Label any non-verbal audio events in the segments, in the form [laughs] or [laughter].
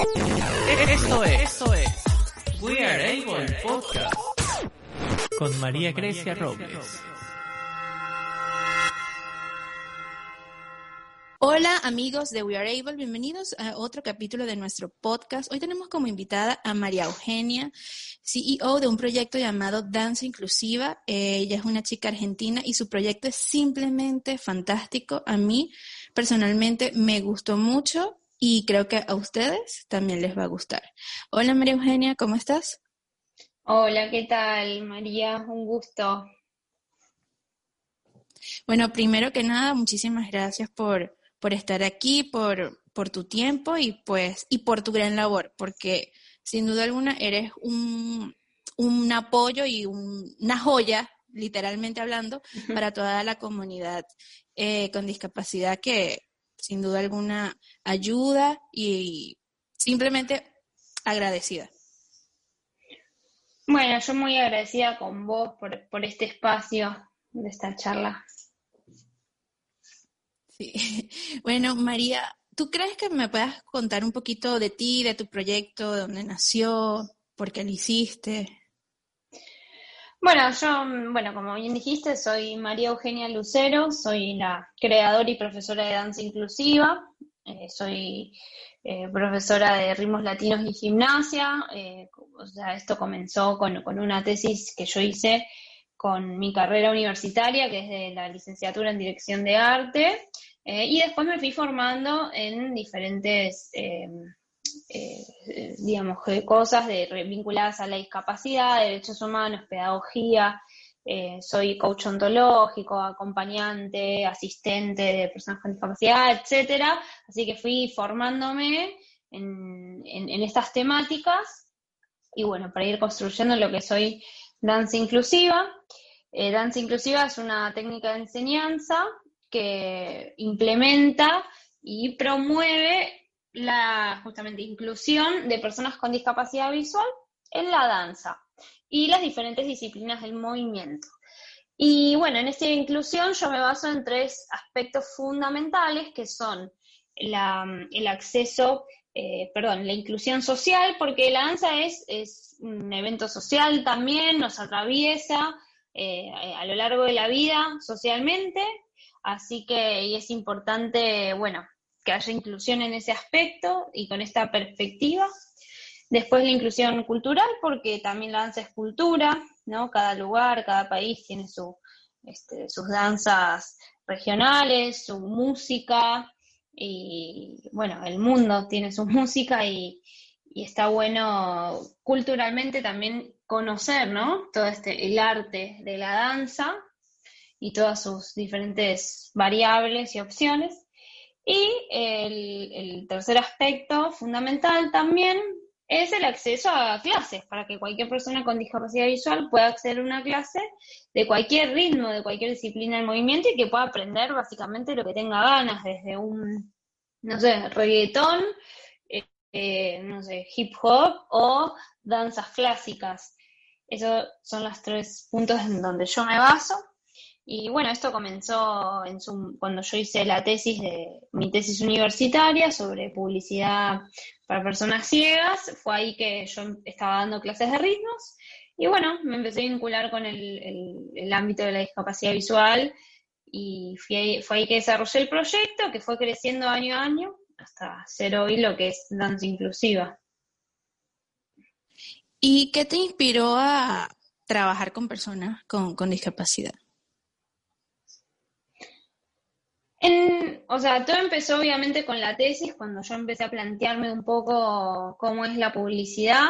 Esto es, esto es We Are Able Podcast con María Grecia Robles. Hola amigos de We Are Able, bienvenidos a otro capítulo de nuestro podcast. Hoy tenemos como invitada a María Eugenia, CEO de un proyecto llamado Danza Inclusiva. Ella es una chica argentina y su proyecto es simplemente fantástico. A mí personalmente me gustó mucho y creo que a ustedes también les va a gustar. Hola María Eugenia, ¿cómo estás? Hola, ¿qué tal María? Un gusto. Bueno, primero que nada, muchísimas gracias por por estar aquí, por, por tu tiempo y pues, y por tu gran labor, porque sin duda alguna eres un, un apoyo y una joya, literalmente hablando, para toda la comunidad eh, con discapacidad que sin duda alguna ayuda y simplemente agradecida. Bueno, yo muy agradecida con vos por, por este espacio de esta charla. [laughs] Bueno, María, ¿tú crees que me puedas contar un poquito de ti, de tu proyecto, de dónde nació, por qué lo hiciste? Bueno, yo, bueno, como bien dijiste, soy María Eugenia Lucero, soy la creadora y profesora de danza inclusiva, eh, soy eh, profesora de ritmos latinos y gimnasia, eh, o sea, esto comenzó con, con una tesis que yo hice con mi carrera universitaria, que es de la licenciatura en dirección de arte, y después me fui formando en diferentes, eh, digamos, cosas de, vinculadas a la discapacidad, derechos humanos, pedagogía. soy coach ontológico, acompañante, asistente de personas con discapacidad, etcétera. Así que fui formándome en, en estas temáticas y bueno, para ir construyendo lo que soy danza inclusiva. danza inclusiva es una técnica de enseñanza que implementa y promueve la justamente inclusión de personas con discapacidad visual en la danza y las diferentes disciplinas del movimiento. Y bueno, en esta inclusión yo me baso en tres aspectos fundamentales que son el acceso, eh, perdón, la inclusión social, porque la danza es, es un evento social también, nos atraviesa eh, a lo largo de la vida socialmente, Así que es importante, bueno, que haya inclusión en ese aspecto y con esta perspectiva. Después la inclusión cultural, porque también la danza es cultura, ¿no? Cada lugar, cada país tiene este, sus danzas regionales, su música, y bueno, el mundo tiene su [laughs] música y, y está bueno culturalmente también conocer, ¿no? Todo este, el arte de la danza y todas sus diferentes variables y opciones. Y el, tercer aspecto fundamental también es el acceso a clases, para que cualquier persona con discapacidad visual pueda acceder a una clase de cualquier ritmo, de cualquier disciplina del movimiento y que pueda aprender básicamente lo que tenga ganas, desde un, no sé, reggaetón, eh, no sé, hip hop o danzas clásicas. Esos son los tres puntos en donde yo me baso. Y bueno, esto comenzó cuando yo hice la tesis de mi tesis universitaria sobre publicidad para personas ciegas. Fue ahí que yo estaba dando clases de ritmos. Y bueno, me empecé a vincular con el, ámbito de la discapacidad visual y fue ahí que desarrollé el proyecto, que fue creciendo año a año hasta ser hoy lo que es danza inclusiva. ¿Y qué te inspiró a trabajar con personas con discapacidad? O sea, todo empezó obviamente con la tesis, cuando yo empecé a plantearme un poco cómo es la publicidad,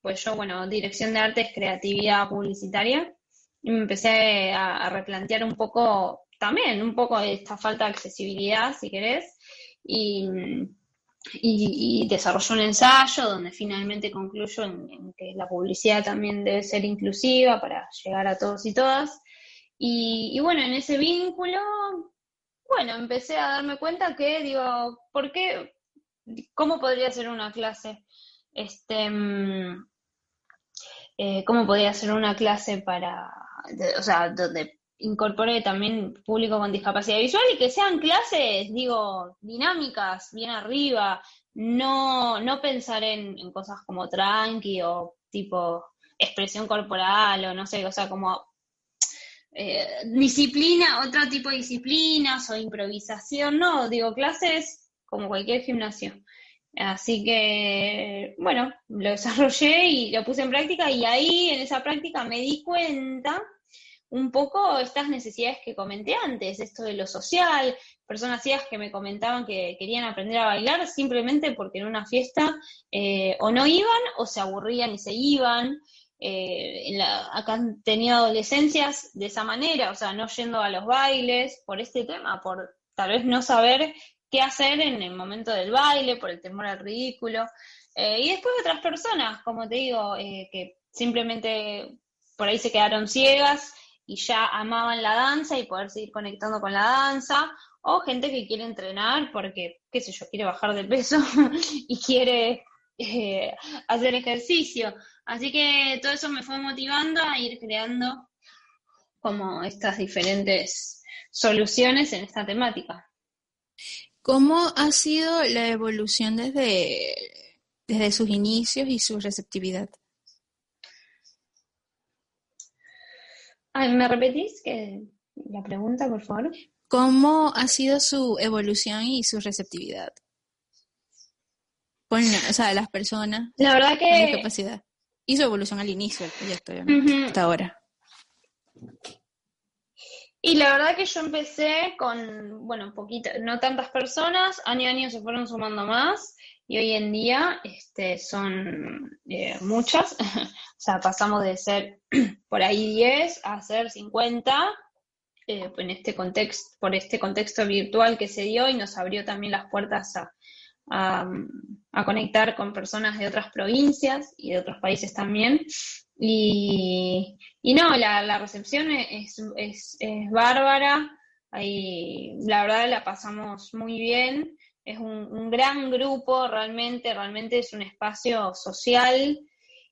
pues yo, bueno, dirección de arte es creatividad publicitaria, y me empecé a, replantear un poco, también un poco esta falta de accesibilidad, si querés, y, y, desarrollé un ensayo donde finalmente concluyo en, que la publicidad también debe ser inclusiva para llegar a todos y todas. Y, y bueno, en ese vínculo bueno, empecé a darme cuenta que, digo, ¿por qué? ¿Cómo podría ser una clase? Este, mm, eh, ¿Cómo podría ser una clase para, o sea, donde incorpore también público con discapacidad visual y que sean clases, digo, dinámicas, bien arriba, no, no pensar en, en cosas como tranqui o tipo expresión corporal o no sé, o sea, como eh, disciplina, otro tipo de disciplinas o improvisación, no, digo, clases como cualquier gimnasio. Así que, bueno, lo desarrollé y lo puse en práctica y ahí en esa práctica me di cuenta un poco estas necesidades que comenté antes, esto de lo social, personas ciegas que me comentaban que querían aprender a bailar simplemente porque en una fiesta eh, o no iban o se aburrían y se iban, eh, en la, acá han tenido adolescencias de esa manera, o sea, no yendo a los bailes por este tema, por tal vez no saber qué hacer en el momento del baile, por el temor al ridículo. Eh, y después otras personas, como te digo, eh, que simplemente por ahí se quedaron ciegas y ya amaban la danza y poder seguir conectando con la danza, o gente que quiere entrenar porque, qué sé yo, quiere bajar de peso [laughs] y quiere hacer ejercicio. Así que todo eso me fue motivando a ir creando como estas diferentes soluciones en esta temática. ¿Cómo ha sido la evolución desde, desde sus inicios y su receptividad? ¿Me repetís que la pregunta, por favor? ¿Cómo ha sido su evolución y su receptividad? Con, o sea, las personas la verdad que, con discapacidad su evolución al inicio del proyecto, hasta ahora. Y la verdad que yo empecé con, bueno, poquito, no tantas personas, año a año se fueron sumando más y hoy en día este, son eh, muchas, [laughs] o sea, pasamos de ser [clears throat] por ahí 10 a ser 50 eh, en este contexto, por este contexto virtual que se dio y nos abrió también las puertas a, a, conectar con personas de otras provincias y de otros países también. Y, no, la, recepción es, es, bárbara, Ahí, la verdad la pasamos muy bien, es un, gran grupo realmente, realmente es un espacio social.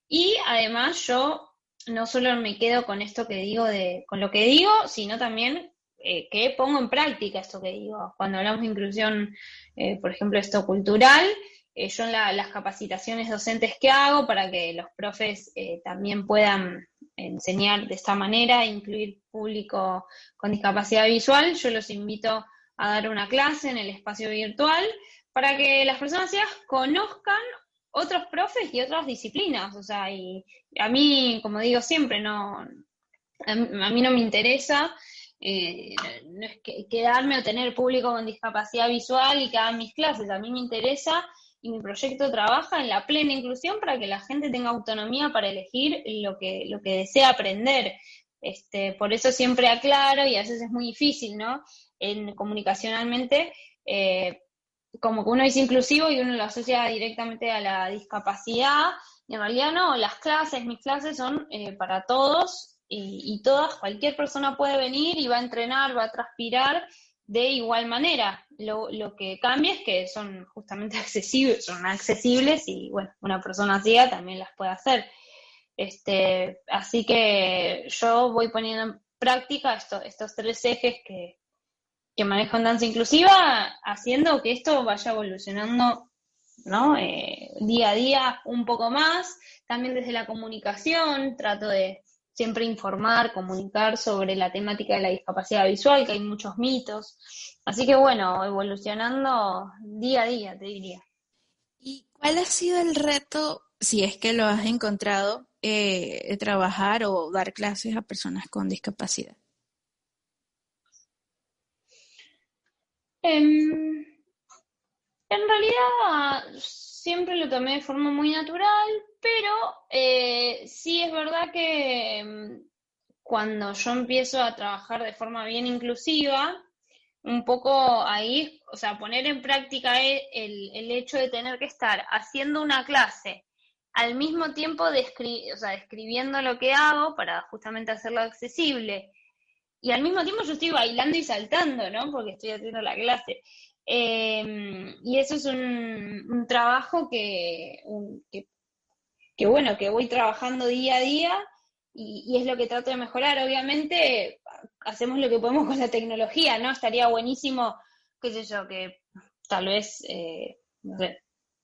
Y además yo no solo me quedo con esto que digo de, con lo que digo, sino también eh, que pongo en práctica esto que digo. Cuando hablamos de inclusión, eh, por ejemplo, esto cultural, eh, yo en las capacitaciones docentes que hago para que los profes también puedan enseñar de esta manera, incluir público con discapacidad visual, yo los invito a dar una clase en el espacio virtual para que las personas ciegas conozcan otros profes y otras disciplinas. O sea, y a mí, como digo siempre, no, a mí no me interesa eh, no es que quedarme o tener público con discapacidad visual y que hagan mis clases. A mí me interesa y mi proyecto trabaja en la plena inclusión para que la gente tenga autonomía para elegir lo que, lo que desea aprender. Este, por eso siempre aclaro, y a veces es muy difícil, ¿no? En, comunicacionalmente, eh, como que uno es inclusivo y uno lo asocia directamente a la discapacidad, y en realidad no, las clases, mis clases son eh, para todos y, todas, cualquier persona puede venir y va a entrenar, va a transpirar de igual manera. Lo, lo que cambia es que son justamente [laughs] accesibles, son accesibles y bueno, una persona ciega también las puede hacer. Este, así que yo voy poniendo en práctica esto, estos tres ejes que, que manejo en danza inclusiva, haciendo que esto vaya evolucionando ¿no? Eh, día a día un poco más. También desde la comunicación trato de, siempre informar, comunicar sobre la temática de la discapacidad visual, que hay muchos mitos. Así que bueno, evolucionando día a día, te diría. ¿Y cuál ha sido el reto, si es que lo has encontrado, eh, de trabajar o dar clases a personas con discapacidad? Em, en realidad siempre lo tomé de forma muy natural, pero eh, sí es verdad que mm, cuando yo empiezo a trabajar de forma bien inclusiva, un poco ahí, o sea, poner en práctica e, el, hecho de tener que estar haciendo una clase al mismo tiempo de o sea, describiendo lo que hago para justamente hacerlo accesible. Y al mismo tiempo yo estoy bailando y saltando, ¿no? Porque estoy haciendo la clase. Em, y eso es un, trabajo que, que que bueno, que voy trabajando día a día y, es lo que trato de mejorar. Obviamente hacemos lo que podemos con la tecnología, ¿no? Estaría buenísimo, qué sé yo, que tal vez, eh, no sé,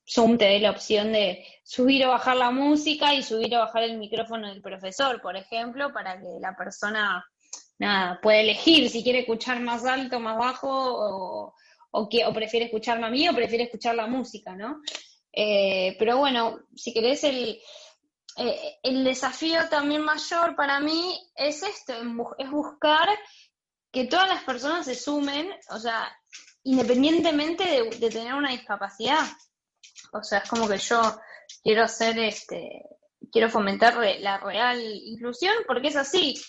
Zoom te dé la opción de subir o bajar la música y subir o bajar el micrófono del profesor, por ejemplo, para que la persona nada, pueda elegir si quiere escuchar más alto, más bajo, o, o, que, o prefiere escucharme a mí o prefiere escuchar la música, ¿no? Eh, pero bueno, si querés el, eh, el desafío también mayor para mí es esto, es buscar que todas las personas se sumen, o sea, independientemente de, tener una discapacidad. O sea, es como que yo quiero hacer este, quiero fomentar la real inclusión porque es así.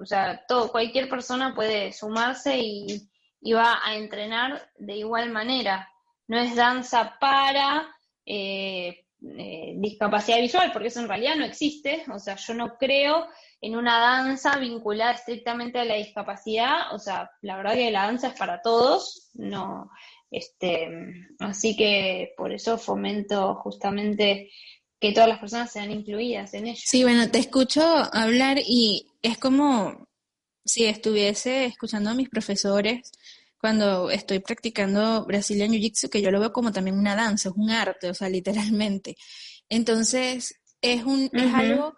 O sea, todo, cualquier persona puede sumarse y, va a entrenar de igual manera. No es danza para eh, eh, discapacidad visual, porque eso en realidad no existe. O sea, yo no creo en una danza vinculada estrictamente a la discapacidad, o sea, la verdad que la danza es para todos, no, este, así que por eso fomento justamente que todas las personas sean incluidas en ello. Sí, bueno, te escucho hablar y es como si estuviese escuchando a mis profesores cuando estoy practicando Brazilian Jiu-Jitsu, que yo lo veo como también una danza, es un arte, o sea, literalmente. Entonces, es, un, es algo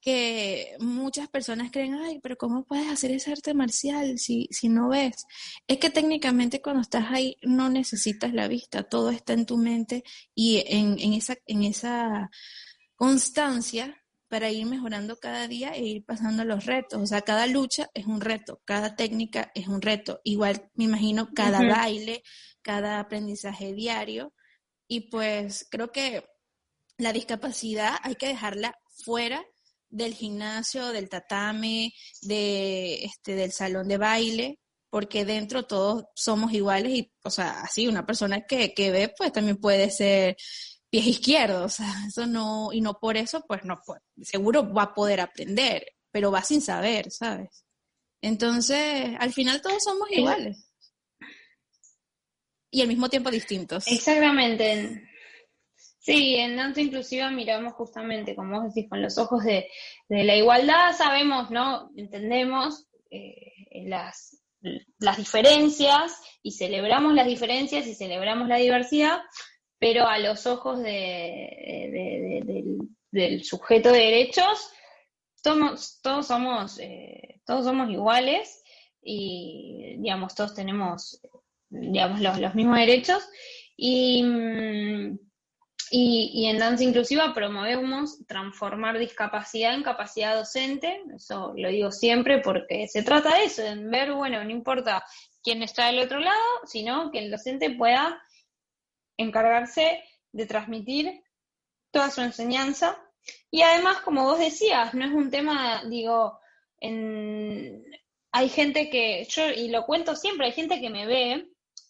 que muchas personas creen, ay, pero ¿cómo puedes hacer ese arte marcial si, si no ves? Es que técnicamente cuando estás ahí no necesitas la vista, todo está en tu mente y en, en, esa, en esa constancia para ir mejorando cada día e ir pasando los retos. O sea, cada lucha es un reto, cada técnica es un reto. Igual, me imagino, cada baile, cada aprendizaje diario. Y pues creo que la discapacidad hay que dejarla fuera del gimnasio, del tatame, de, este, del salón de baile, porque dentro todos somos iguales y, o sea, así una persona que, que ve, pues también puede ser pies izquierdos, o sea, eso no, y no por eso, pues no, seguro va a poder aprender, pero va sin saber, ¿sabes? Entonces, al final todos somos iguales. Y al mismo tiempo distintos. Exactamente. Sí, en danza inclusiva miramos justamente, como vos decís, con los ojos de, la igualdad, sabemos, ¿no? Entendemos eh, las, las diferencias y celebramos las diferencias y celebramos la diversidad, pero a los ojos de, del, sujeto de derechos, todos, todos somos, eh, todos somos iguales y, digamos, todos tenemos, digamos, los, los mismos derechos. Y, mm, y, en Danza Inclusiva promovemos transformar discapacidad en capacidad docente, eso lo digo siempre porque se trata de eso, de ver, bueno, no importa quién está del otro lado, sino que el docente pueda encargarse de transmitir toda su enseñanza. Y además, como vos decías, no es un tema, digo, en, hay gente que, yo, y lo cuento siempre, hay gente que me ve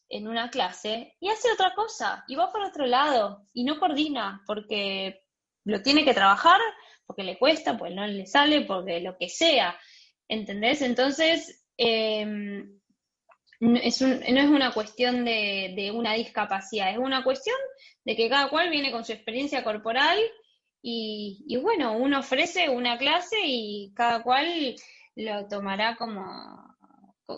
en una clase y hace otra cosa y va por otro lado y no coordina porque lo tiene que trabajar, porque le cuesta, porque no le sale, porque lo que sea. ¿Entendés? Entonces, em, es no es una cuestión de, una discapacidad, es una cuestión de que cada cual viene con su experiencia corporal y, y bueno, uno ofrece una clase y cada cual lo tomará como,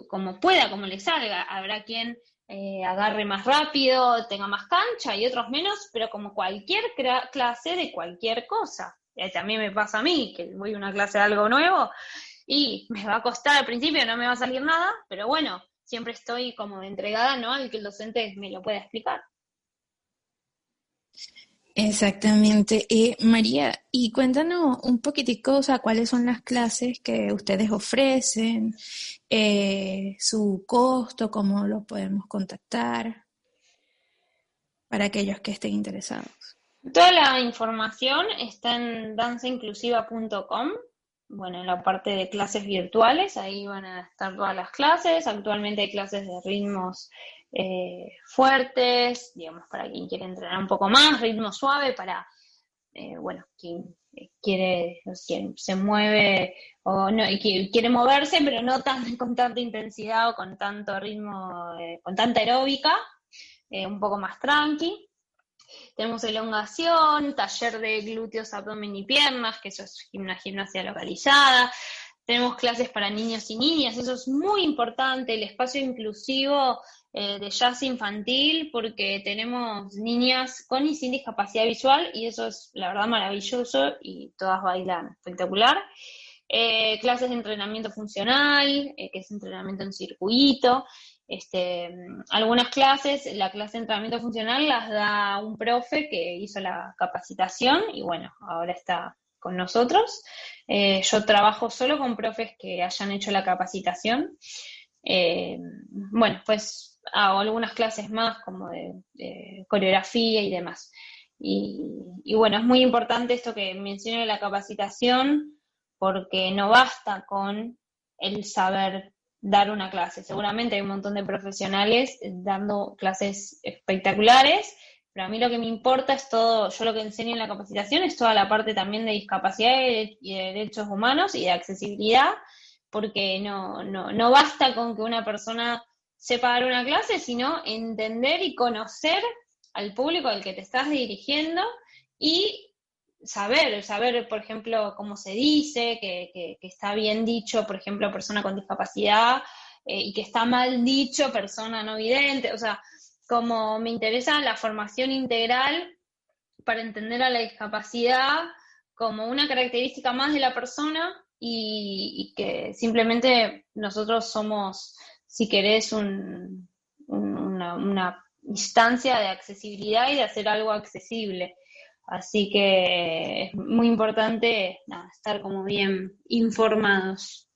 como pueda, como le salga. Habrá quien eh, agarre más rápido, tenga más cancha y otros menos, pero como cualquier clase de cualquier cosa. también me pasa a mí, que voy a una clase de algo nuevo y me va a costar al principio, no me va a salir nada, pero bueno, siempre estoy como entregada, ¿no? Al que el docente me lo pueda explicar. Exactamente. Eh, María, y cuéntanos un poquitico, o sea, cuáles son las clases que ustedes ofrecen, eh, su costo, cómo lo podemos contactar, para aquellos que estén interesados. Toda la información está en danceinclusiva.com. Bueno, en la parte de clases virtuales, ahí van a estar todas las clases. Actualmente hay clases de ritmos eh, fuertes, digamos, para quien quiere entrenar un poco más, ritmo suave para, eh, bueno, quien quiere, quien se mueve o no, quiere moverse, pero no tan, [laughs] con tanta intensidad o con tanto ritmo, eh, con tanta aeróbica, un poco más tranqui. Tenemos elongación, taller de glúteos, abdomen y piernas, que eso es una gimnasia localizada. Tenemos clases para niños y niñas, eso es muy importante. El espacio inclusivo eh, de jazz infantil porque tenemos niñas con y sin discapacidad visual y eso es la verdad maravilloso y todas bailan espectacular. Eh, clases de entrenamiento funcional, eh, que es entrenamiento en circuito. Este, algunas clases, la clase de entrenamiento funcional las da un profe que hizo la capacitación y bueno, ahora está con nosotros. yo trabajo solo con profes que hayan hecho la capacitación. bueno, pues hago algunas clases más como de, coreografía y demás. Y, bueno, es muy importante esto que mencioné la capacitación, porque no basta con el saber dar una clase. Seguramente hay un montón de profesionales dando clases espectaculares, pero a mí lo que me importa es todo, yo lo que enseño en la capacitación es toda la parte también de discapacidad y de derechos humanos y de accesibilidad, porque no, no, no basta con que una persona sepa dar una clase, sino entender y conocer al público al que te estás dirigiendo y saber, saber, por ejemplo, cómo se dice, que, está bien dicho, por ejemplo, persona con discapacidad, eh, y que está mal dicho persona no vidente, o sea, como me interesa la formación integral para entender a la discapacidad como una característica más de la persona y que simplemente nosotros somos si querés, una, instancia de accesibilidad y de hacer algo accesible. Así que es muy importante estar como bien informados.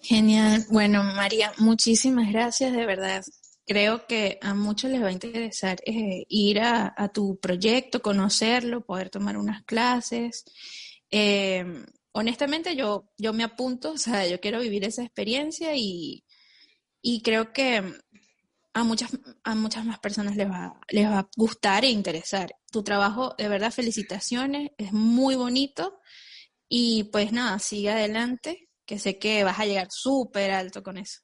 Genial. Bueno, María, muchísimas gracias, de verdad. Creo que a muchos les va a interesar eh, ir a, tu proyecto, conocerlo, poder tomar unas clases. Eh, honestamente yo, yo me apunto, [laughs] o sea, yo quiero vivir esa experiencia y, creo que a muchas, a muchas más personas les va, les va a gustar e interesar. Tu trabajo, de verdad, felicitaciones, es muy bonito y pues nada, sigue adelante, que sé que vas a llegar súper alto con eso.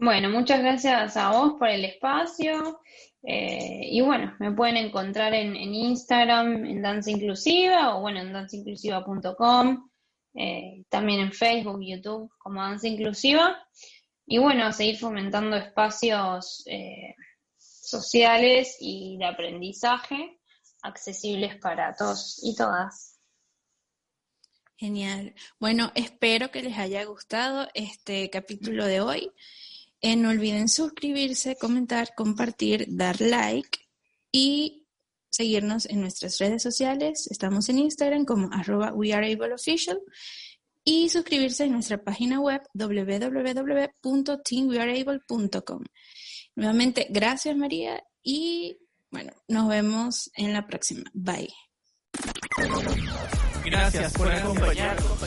Bueno, muchas gracias a vos por el espacio. Eh, y bueno, me pueden encontrar en, Instagram en Danza Inclusiva o bueno, en danzainclusiva.com, eh, también en Facebook, YouTube como Danza Inclusiva. Y bueno, seguir fomentando espacios eh, sociales y de aprendizaje accesibles para todos y todas. Genial. Bueno, espero que les haya gustado este capítulo de hoy. Eh, no olviden suscribirse, comentar, compartir, dar like y seguirnos en nuestras redes sociales. Estamos en Instagram como arroba weareableofficial y suscribirse en nuestra página web www.teamweareable.com. Nuevamente, gracias María y bueno, nos vemos en la próxima. Bye. Gracias por acompañarnos.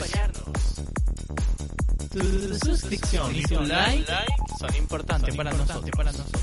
Tu suscripción y tu like son importantes para nosotros. Para nosotros.